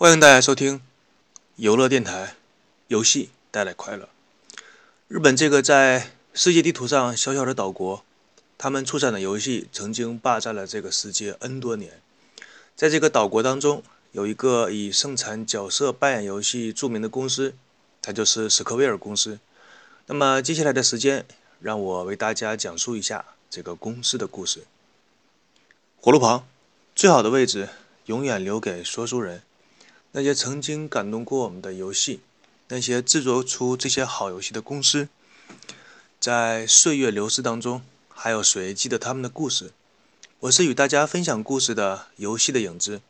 欢迎大家收听游乐电台，游戏带来快乐。日本这个在世界地图上小小的岛国，他们出产的游戏曾经霸占了这个世界 N 多年。在这个岛国当中，有一个以盛产角色扮演游戏著名的公司，它就是史克威尔公司。那么接下来的时间，让我为大家讲述一下这个公司的故事。火炉旁，最好的位置永远留给说书人。那些曾经感动过我们的游戏，那些制作出这些好游戏的公司，在岁月流逝当中，还有谁记得他们的故事？我是与大家分享故事的游戏的影子。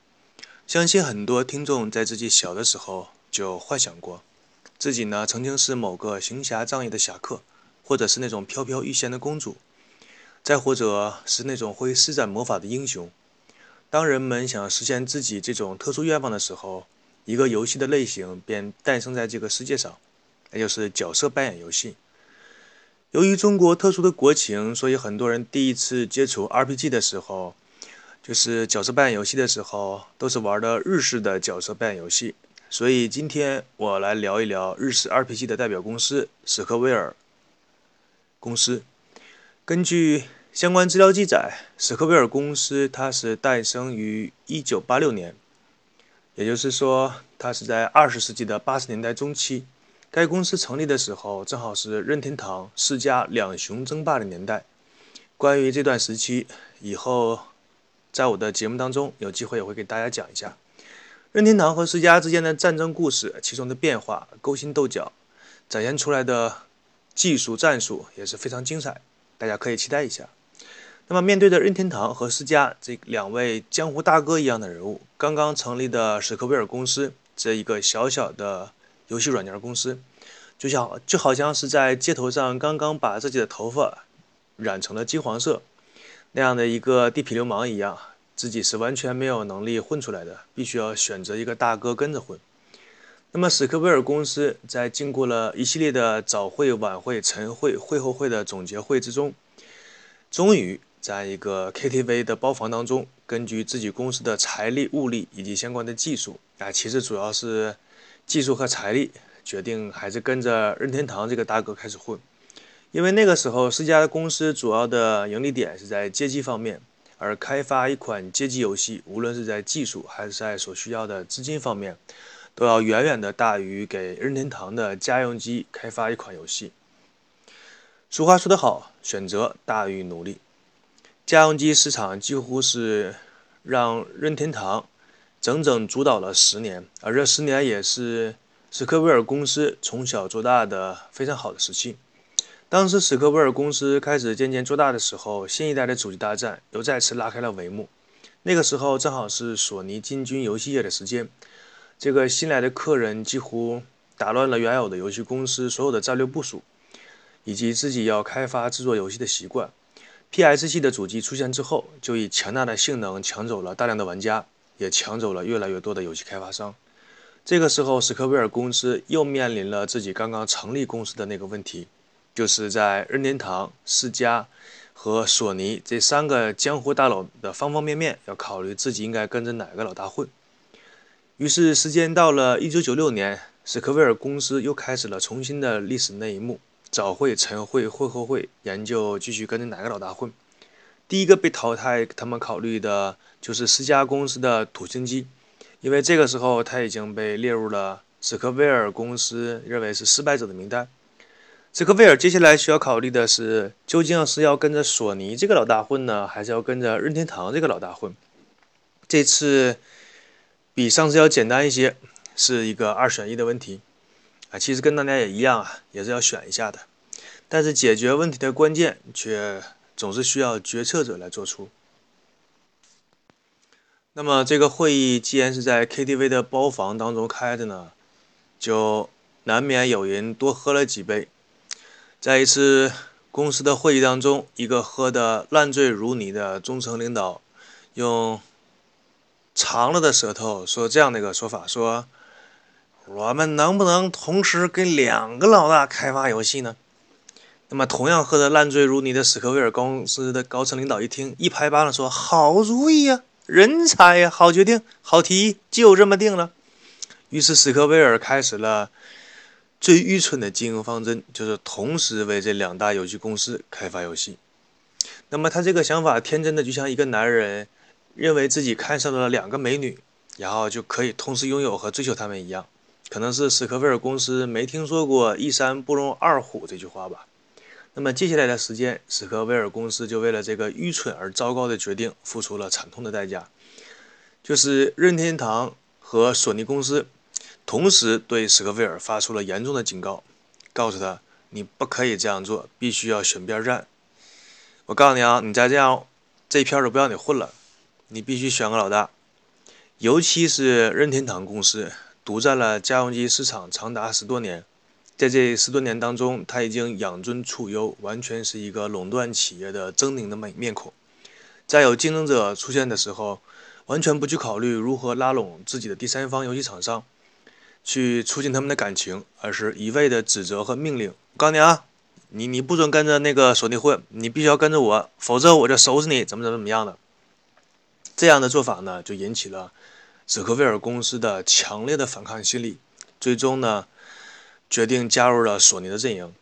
相信很多听众在自己小的时候就幻想过，自己呢曾经是某个行侠仗义的侠客，或者是那种飘飘欲仙的公主，再或者是那种会施展魔法的英雄。当人们想实现自己这种特殊愿望的时候，一个游戏的类型便诞生在这个世界上，那就是角色扮演游戏。由于中国特殊的国情，所以很多人第一次接触 RPG 的时候，就是角色扮演游戏的时候，都是玩的日式的角色扮演游戏。所以今天我来聊一聊日式 RPG 的代表公司史克威尔公司。根据相关资料记载，史克威尔公司它是诞生于1986年，也就是说，它是在20世纪的80年代中期。该公司成立的时候，正好是任天堂、世嘉两雄争霸的年代。关于这段时期，以后在我的节目当中有机会也会给大家讲一下任天堂和世嘉之间的战争故事，其中的变化、勾心斗角，展现出来的技术战术也是非常精彩，大家可以期待一下。那么，面对着任天堂和世嘉这两位江湖大哥一样的人物，刚刚成立的史克威尔公司这一个小小的游戏软件公司，就像就好像是在街头上刚刚把自己的头发染成了金黄色那样的一个地痞流氓一样，自己是完全没有能力混出来的，必须要选择一个大哥跟着混。那么，史克威尔公司在经过了一系列的早会、晚会、晨会、会后会的总结会之中，终于。在一个 KTV 的包房当中，根据自己公司的财力、物力以及相关的技术，啊，其实主要是技术和财力，决定还是跟着任天堂这个大哥开始混。因为那个时候，世家的公司主要的盈利点是在街机方面，而开发一款街机游戏，无论是在技术还是在所需要的资金方面，都要远远的大于给任天堂的家用机开发一款游戏。俗话说得好，选择大于努力。家用机市场几乎是让任天堂整整主导了十年，而这十年也是史克威尔公司从小做大的非常好的时期。当时史克威尔公司开始渐渐做大的时候，新一代的主机大战又再次拉开了帷幕。那个时候正好是索尼进军游戏业的时间，这个新来的客人几乎打乱了原有的游戏公司所有的战略部署，以及自己要开发制作游戏的习惯。P.S. 系的主机出现之后，就以强大的性能抢走了大量的玩家，也抢走了越来越多的游戏开发商。这个时候，史克威尔公司又面临了自己刚刚成立公司的那个问题，就是在任天堂、世嘉和索尼这三个江湖大佬的方方面面，要考虑自己应该跟着哪个老大混。于是，时间到了1996年，史克威尔公司又开始了重新的历史那一幕。早会、晨会、会后会，研究继续跟着哪个老大混。第一个被淘汰，他们考虑的就是世嘉公司的土星机，因为这个时候他已经被列入了史克威尔公司认为是失败者的名单。史克威尔接下来需要考虑的是，究竟是要跟着索尼这个老大混呢，还是要跟着任天堂这个老大混？这次比上次要简单一些，是一个二选一的问题。啊，其实跟大家也一样啊，也是要选一下的。但是解决问题的关键却总是需要决策者来做出。那么这个会议既然是在 KTV 的包房当中开的呢，就难免有人多喝了几杯。在一次公司的会议当中，一个喝得烂醉如泥的中层领导，用长了的舌头说这样的一个说法说。我们能不能同时给两个老大开发游戏呢？那么，同样喝得烂醉如泥的史克威尔公司的高层领导一听，一拍巴掌说：“好主意呀，人才呀，好决定，好提议，就这么定了。”于是史克威尔开始了最愚蠢的经营方针，就是同时为这两大游戏公司开发游戏。那么他这个想法天真的就像一个男人认为自己看上了两个美女，然后就可以同时拥有和追求她们一样。可能是史克威尔公司没听说过“一山不容二虎”这句话吧。那么接下来的时间，史克威尔公司就为了这个愚蠢而糟糕的决定付出了惨痛的代价，就是任天堂和索尼公司同时对史克威尔发出了严重的警告，告诉他你不可以这样做，必须要选边站。我告诉你啊，你再这样，这一片都不要你混了，你必须选个老大，尤其是任天堂公司。独占了家用机市场长达十多年，在这十多年当中，他已经养尊处优，完全是一个垄断企业的狰狞的面面孔。在有竞争者出现的时候，完全不去考虑如何拉拢自己的第三方游戏厂商，去促进他们的感情，而是一味的指责和命令。我告诉你啊，你你不准跟着那个索尼混，你必须要跟着我，否则我就收拾你，怎么怎么怎么样的。这样的做法呢，就引起了。史克威尔公司的强烈的反抗心理，最终呢，决定加入了索尼的阵营。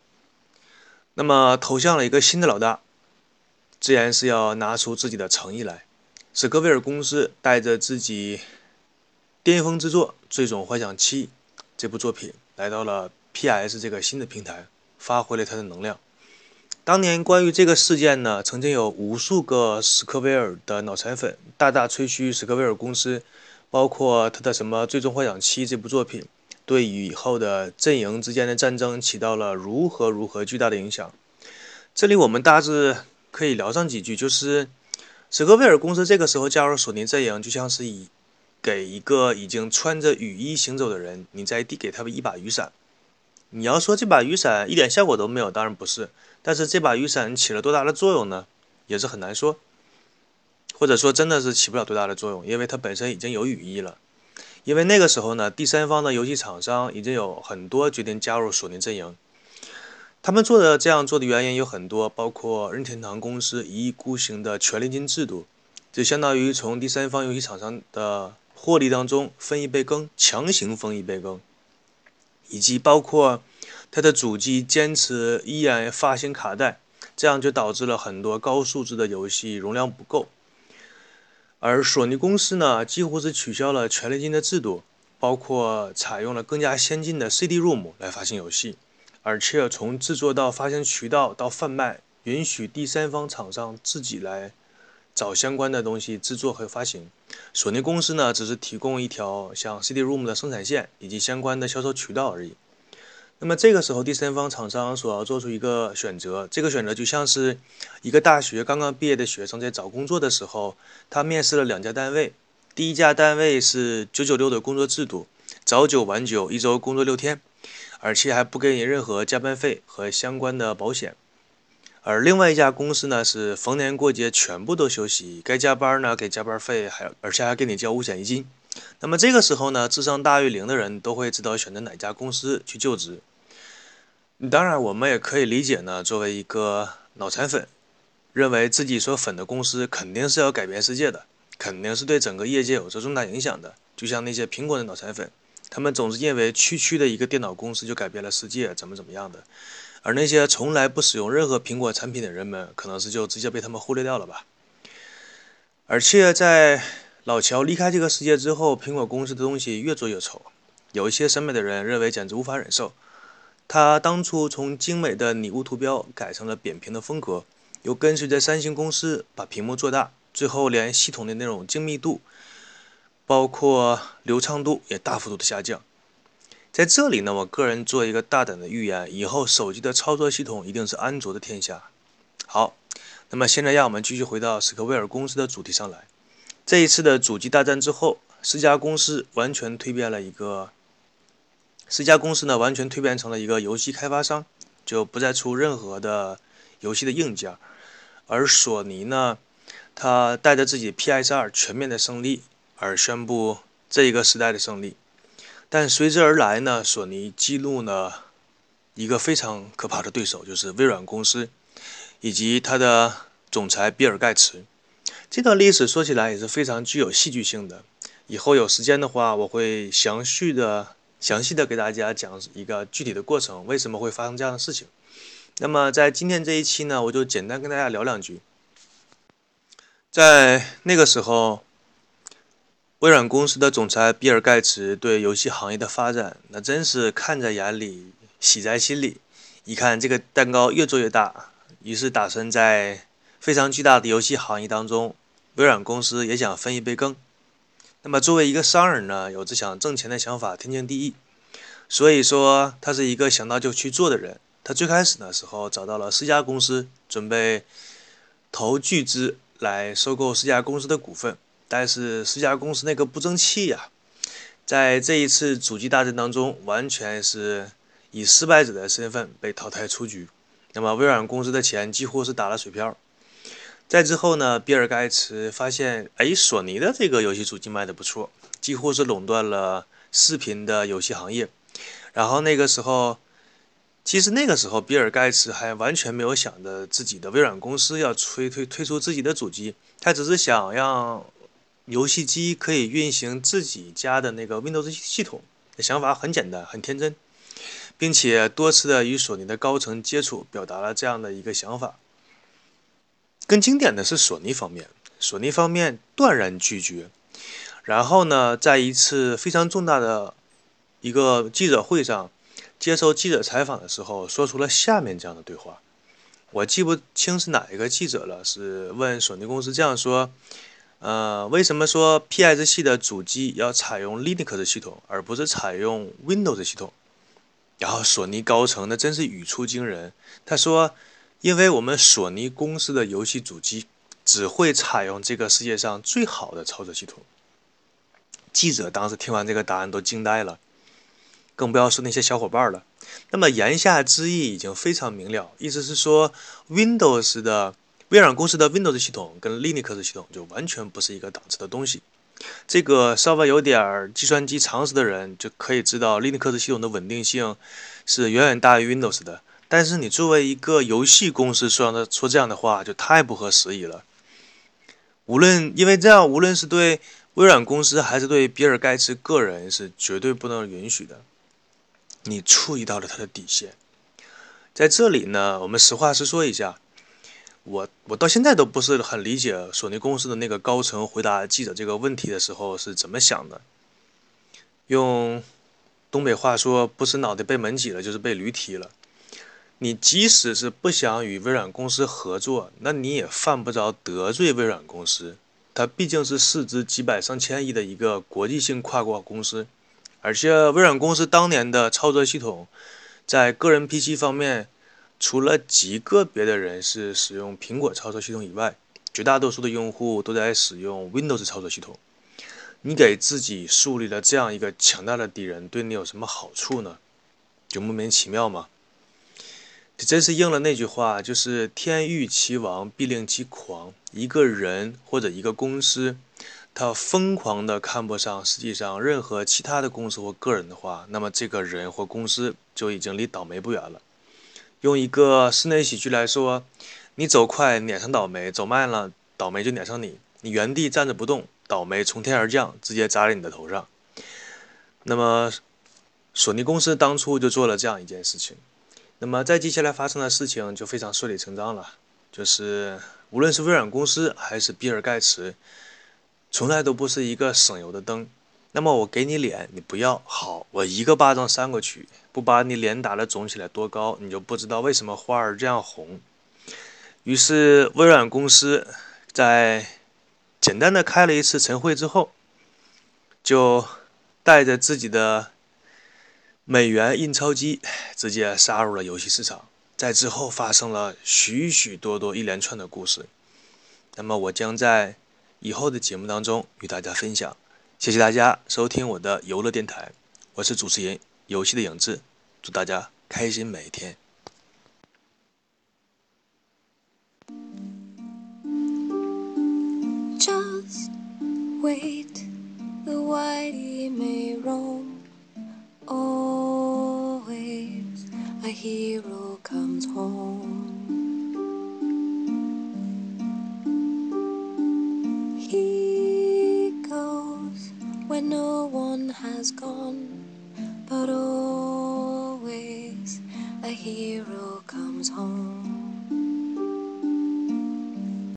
那么投向了一个新的老大，自然是要拿出自己的诚意来。史克威尔公司带着自己巅峰之作《最终幻想七》这部作品，来到了 PS 这个新的平台，发挥了它的能量。当年关于这个事件呢，曾经有无数个史克威尔的脑残粉大大吹嘘史克威尔公司。包括他的什么《最终幻想七》这部作品，对以后的阵营之间的战争起到了如何如何巨大的影响。这里我们大致可以聊上几句，就是史克威尔公司这个时候加入索尼阵营，就像是以给一个已经穿着雨衣行走的人，你再递给他们一把雨伞。你要说这把雨伞一点效果都没有，当然不是。但是这把雨伞起了多大的作用呢？也是很难说。或者说真的是起不了多大的作用，因为它本身已经有羽翼了。因为那个时候呢，第三方的游戏厂商已经有很多决定加入索尼阵营。他们做的这样做的原因有很多，包括任天堂公司一意孤行的权利金制度，就相当于从第三方游戏厂商的获利当中分一杯羹，强行分一杯羹，以及包括它的主机坚持依然发行卡带，这样就导致了很多高素质的游戏容量不够。而索尼公司呢，几乎是取消了权利金的制度，包括采用了更加先进的 CD-ROM 来发行游戏，而且从制作到发行渠道到贩卖，允许第三方厂商自己来找相关的东西制作和发行。索尼公司呢，只是提供一条像 CD-ROM 的生产线以及相关的销售渠道而已。那么这个时候，第三方厂商所要做出一个选择，这个选择就像是一个大学刚刚毕业的学生在找工作的时候，他面试了两家单位，第一家单位是九九六的工作制度，早九晚九，一周工作六天，而且还不给你任何加班费和相关的保险；而另外一家公司呢，是逢年过节全部都休息，该加班呢给加班费，还而且还给你交五险一金。那么这个时候呢，智商大于零的人都会知道选择哪家公司去就职。当然，我们也可以理解呢，作为一个脑残粉，认为自己所粉的公司肯定是要改变世界的，肯定是对整个业界有着重大影响的。就像那些苹果的脑残粉，他们总是认为区区的一个电脑公司就改变了世界，怎么怎么样的。而那些从来不使用任何苹果产品的人们，可能是就直接被他们忽略掉了吧。而且在老乔离开这个世界之后，苹果公司的东西越做越丑，有一些审美的人认为简直无法忍受。他当初从精美的拟物图标改成了扁平的风格，又跟随着三星公司把屏幕做大，最后连系统的那种精密度，包括流畅度也大幅度的下降。在这里呢，我个人做一个大胆的预言：以后手机的操作系统一定是安卓的天下。好，那么现在让我们继续回到史克威尔公司的主题上来。这一次的主机大战之后，四家公司完全蜕变了一个，四家公司呢完全蜕变成了一个游戏开发商，就不再出任何的游戏的硬件。而索尼呢，他带着自己 PS2 全面的胜利而宣布这一个时代的胜利。但随之而来呢，索尼激怒了一个非常可怕的对手，就是微软公司以及它的总裁比尔盖茨。这段历史说起来也是非常具有戏剧性的。以后有时间的话，我会详细的、详细的给大家讲一个具体的过程，为什么会发生这样的事情。那么在今天这一期呢，我就简单跟大家聊两句。在那个时候，微软公司的总裁比尔·盖茨对游戏行业的发展，那真是看在眼里，喜在心里。一看这个蛋糕越做越大，于是打算在非常巨大的游戏行业当中，微软公司也想分一杯羹。那么作为一个商人呢，有着想挣钱的想法，天经地义。所以说，他是一个想到就去做的人。他最开始的时候找到了四家公司，准备投巨资来收购四家公司的股份。但是四家公司那个不争气呀，在这一次主机大战当中，完全是以失败者的身份被淘汰出局。那么微软公司的钱几乎是打了水漂。再之后呢，比尔·盖茨发现，哎，索尼的这个游戏主机卖的不错，几乎是垄断了视频的游戏行业。然后那个时候，其实那个时候，比尔·盖茨还完全没有想着自己的微软公司要推推推出自己的主机，他只是想让游戏机可以运行自己家的那个 Windows 系统。想法很简单，很天真，并且多次的与索尼的高层接触，表达了这样的一个想法。更经典的是索尼方面，索尼方面断然拒绝。然后呢，在一次非常重大的一个记者会上，接受记者采访的时候，说出了下面这样的对话。我记不清是哪一个记者了，是问索尼公司这样说：“呃，为什么说 PS 系的主机要采用 Linux 系统，而不是采用 Windows 系统？”然后索尼高层那真是语出惊人，他说。因为我们索尼公司的游戏主机只会采用这个世界上最好的操作系统。记者当时听完这个答案都惊呆了，更不要说那些小伙伴了。那么言下之意已经非常明了，意思是说，Windows 的微软公司的 Windows 系统跟 Linux 系统就完全不是一个档次的东西。这个稍微有点计算机常识的人就可以知道，Linux 系统的稳定性是远远大于 Windows 的。但是你作为一个游戏公司说的说这样的话就太不合时宜了。无论因为这样，无论是对微软公司还是对比尔盖茨个人是绝对不能允许的。你触及到了他的底线。在这里呢，我们实话实说一下，我我到现在都不是很理解索尼公司的那个高层回答记者这个问题的时候是怎么想的。用东北话说，不是脑袋被门挤了，就是被驴踢了。你即使是不想与微软公司合作，那你也犯不着得罪微软公司。它毕竟是市值几百上千亿的一个国际性跨国公司，而且微软公司当年的操作系统，在个人 PC 方面，除了极个别的人是使用苹果操作系统以外，绝大多数的用户都在使用 Windows 操作系统。你给自己树立了这样一个强大的敌人，对你有什么好处呢？就莫名其妙吗？真是应了那句话，就是“天欲其亡，必令其狂”。一个人或者一个公司，他疯狂的看不上实际上任何其他的公司或个人的话，那么这个人或公司就已经离倒霉不远了。用一个室内喜剧来说，你走快撵上倒霉，走慢了倒霉就撵上你。你原地站着不动，倒霉从天而降，直接砸在你的头上。那么，索尼公司当初就做了这样一件事情。那么，在接下来发生的事情就非常顺理成章了，就是无论是微软公司还是比尔盖茨，从来都不是一个省油的灯。那么我给你脸，你不要好，我一个巴掌扇过去，不把你脸打得肿起来多高，你就不知道为什么花儿这样红。于是，微软公司在简单的开了一次晨会之后，就带着自己的。美元印钞机直接杀入了游戏市场，在之后发生了许许多多一连串的故事。那么我将在以后的节目当中与大家分享。谢谢大家收听我的游乐电台，我是主持人游戏的影子，祝大家开心每一天。Just wait, the whitey